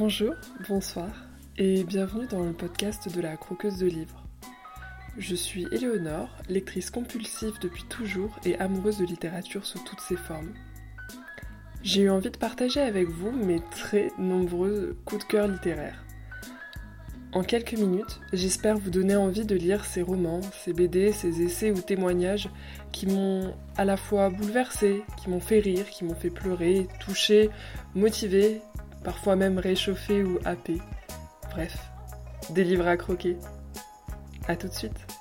Bonjour, bonsoir et bienvenue dans le podcast de la croqueuse de livres. Je suis Éléonore, lectrice compulsive depuis toujours et amoureuse de littérature sous toutes ses formes. J'ai eu envie de partager avec vous mes très nombreux coups de cœur littéraires. En quelques minutes, j'espère vous donner envie de lire ces romans, ces BD, ces essais ou témoignages qui m'ont à la fois bouleversé, qui m'ont fait rire, qui m'ont fait pleurer, toucher, motivé, parfois même réchauffé ou happé. Bref, des livres à croquer. A tout de suite